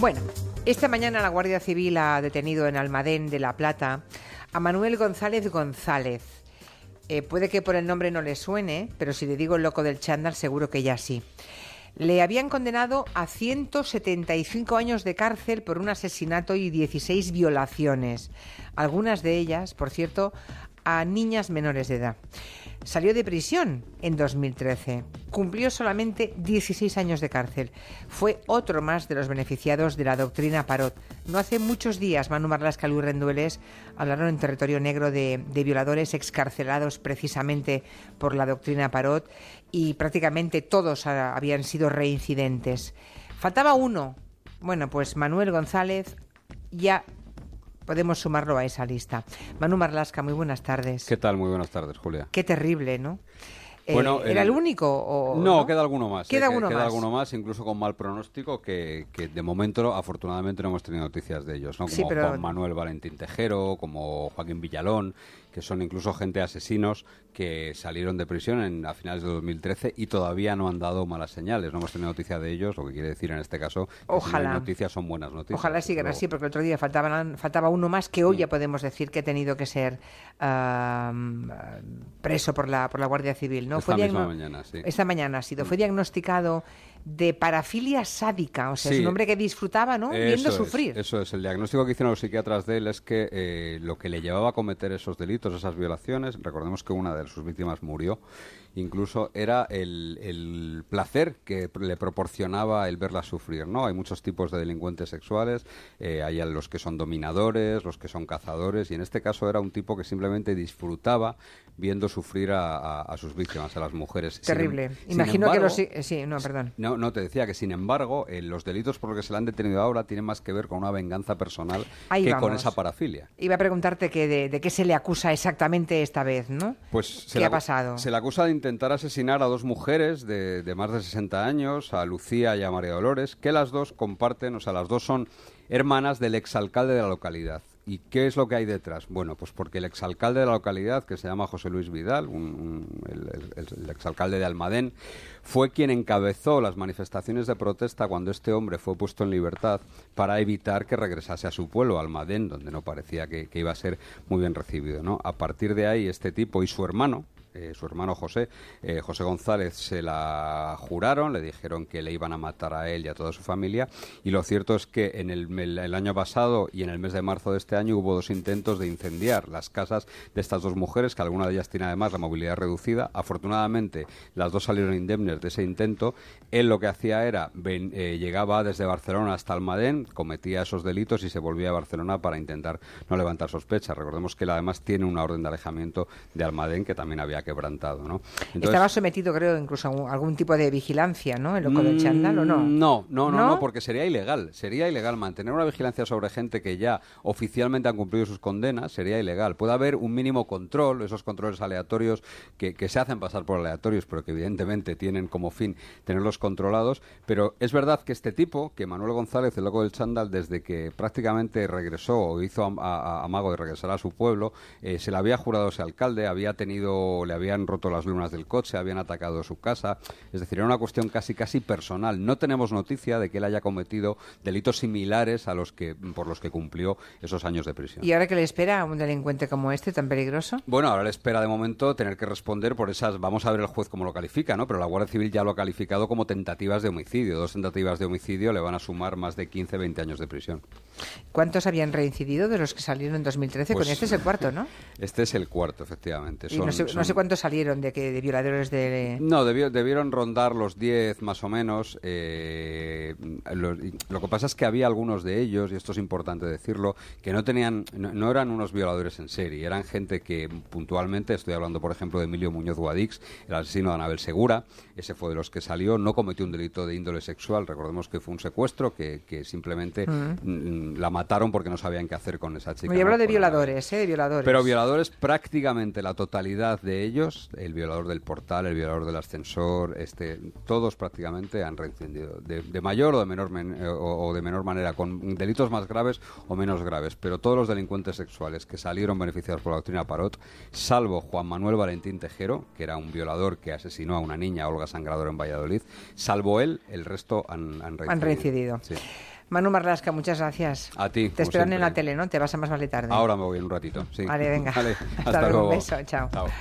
Bueno, esta mañana la Guardia Civil ha detenido en Almadén de La Plata a Manuel González González. Eh, puede que por el nombre no le suene, pero si le digo el loco del chándal seguro que ya sí. Le habían condenado a 175 años de cárcel por un asesinato y 16 violaciones, algunas de ellas, por cierto, a niñas menores de edad. Salió de prisión en 2013. Cumplió solamente 16 años de cárcel. Fue otro más de los beneficiados de la doctrina Parot. No hace muchos días Manu Marlasca y Rendueles hablaron en territorio negro de, violadores excarcelados precisamente por la doctrina Parot y prácticamente todos habían sido reincidentes. Faltaba uno. Bueno, pues Manuel González ya podemos sumarlo a esa lista. Manu Marlasca, muy buenas tardes. ¿Qué tal? Muy buenas tardes, Julia. Qué terrible, ¿no? Eh, Bueno, ¿Era el- el único? O, No, queda alguno más. Queda eh, alguno queda más. alguno más, incluso con mal pronóstico, que, que de momento, afortunadamente, no hemos tenido noticias de ellos. ¿no? Como Sí, pero- Juan Manuel Valentín Tejero, como Joaquín Villalón, que son incluso gente asesinos que salieron de prisión en, a finales de 2013 y todavía no han dado malas señales. No hemos tenido noticia de ellos, lo que quiere decir en este caso que si no hay Ojalá. noticias son buenas noticias. Ojalá sigan así, porque el otro día faltaban, faltaba uno más que hoy ya podemos decir que ha tenido que ser preso por la, por la Guardia Civil. ¿No? Esta misma diagno- mañana, sí. Esta mañana ha sido. Fue diagnosticado de parafilia sádica, o sea, es un hombre que disfrutaba, ¿no? Viendo es, sufrir. eso es. El diagnóstico que hicieron los psiquiatras de él es que eh, lo que le llevaba a cometer esos delitos, esas violaciones, recordemos que una de sus víctimas murió, incluso era el, el placer que le proporcionaba el verla sufrir, ¿no? Hay muchos tipos de delincuentes sexuales, eh, hay los que son dominadores, los que son cazadores, y en este caso era un tipo que simplemente disfrutaba viendo sufrir a, a- a sus víctimas, a las mujeres. Sin em- Terrible. sin Imagino que embargo- los... Sí, sí, no, perdón. no, no, te decía que sin embargo, eh, los delitos por los que se le han detenido ahora tienen más que ver con una venganza personal Ahí que con esa parafilia. Iba a preguntarte que de, de qué se le acusa exactamente esta vez, ¿no? Pues se ¿Qué le ha pasado? Se le acusa de intentar asesinar a dos mujeres de, de más de 60 años, a Lucía y a María Dolores, que las dos comparten, o sea, las dos son hermanas del exalcalde de la localidad. ¿Y qué es lo que hay detrás? Bueno, pues porque el exalcalde de la localidad, que se llama José Luis Vidal, el exalcalde de Almadén, fue quien encabezó las manifestaciones de protesta cuando este hombre fue puesto en libertad para evitar que regresase a su pueblo, Almadén, donde no parecía que, que iba a ser muy bien recibido. ¿no? A partir de ahí, este tipo y su hermano, eh, su hermano José, eh, José González, se la juraron, le dijeron que le iban a matar a él y a toda su familia. Y lo cierto es que en el, año pasado y en el mes de marzo de este año hubo dos intentos de incendiar las casas de estas dos mujeres, que alguna de ellas tiene además la movilidad reducida. Afortunadamente, las dos salieron indemnes de ese intento. Él lo que hacía era, ven- eh, llegaba desde Barcelona hasta Almadén, cometía esos delitos y se volvía a Barcelona para intentar no levantar sospechas. Recordemos que él además tiene una orden de alejamiento de Almadén que también había quebrantado, ¿no? Entonces- Estaba sometido, creo, incluso a un- algún tipo de vigilancia, ¿no? El loco del chándal, ¿o no? Mm, No, no, no, ¿No? porque sería ilegal. Sería ilegal mantener una vigilancia sobre gente que ya oficialmente han cumplido sus condenas, sería ilegal. Puede haber un mínimo control, esos controles aleatorios que, que se hacen pasar por aleatorios, pero que evidentemente tienen como fin tenerlos controlados. Pero es verdad que este tipo, que Manuel González, el loco del chándal, desde que prácticamente regresó o hizo a- amago de regresar a su pueblo, eh, se le había jurado ese alcalde, había tenido, le habían roto las lunas del coche, habían atacado su casa. Es decir, era una cuestión casi casi personal. No tenemos noticia de que él haya cometido delitos similares a los que por los que cumplió esos años de prisión. ¿Y ahora qué le espera a un delincuente como este, tan peligroso? Bueno, ahora le espera de momento tener que responder por esas. Vamos a ver el juez cómo lo califica, ¿no? Pero la Guardia Civil ya lo ha calificado como tentativas de homicidio. Dos tentativas de homicidio le van a sumar más de 15, 20 años de prisión. ¿Cuántos habían reincidido de los que salieron en 2013? Pues- Con este es el cuarto, ¿no? Este es el cuarto, efectivamente. No sé, no sé cuántos salieron de, que, de violadores de... No, debió- debieron rondar los 10 más o menos. eh, lo, que pasa es que había algunos de ellos, y esto es importante decirlo, que no tenían, no, no eran unos violadores en serie, eran gente que puntualmente, estoy hablando por ejemplo de Emilio Muñoz Guadix, el asesino de Anabel Segura, ese fue de los que salió, no cometió un delito de índole sexual, recordemos que fue un secuestro, que, que simplemente mm, la mataron porque no sabían qué hacer con esa chica. Yo hablo ¿no? de violadores, ¿eh? De violadores. Pero violadores prácticamente la totalidad de ellos, el violador del portal, el violador del ascensor, este, todos prácticamente han reincidido, de, de mayor o de menor men- eh, o, o de menor manera, con delitos más graves o menos graves. Pero todos los delincuentes sexuales que salieron beneficiados por la doctrina Parot, salvo Juan Manuel Valentín Tejero, que era un violador que asesinó a una niña, Olga Sangrador, en Valladolid, salvo él, el resto han, han reincidido. Han reincidido. Sí. Manu Marlasca, muchas gracias. A ti. Te esperan en la tele, ¿no? Te vas a más vale tarde. Ahora me voy en un ratito, sí. Vale, venga. Vale, hasta, luego. Un beso, chao. chao.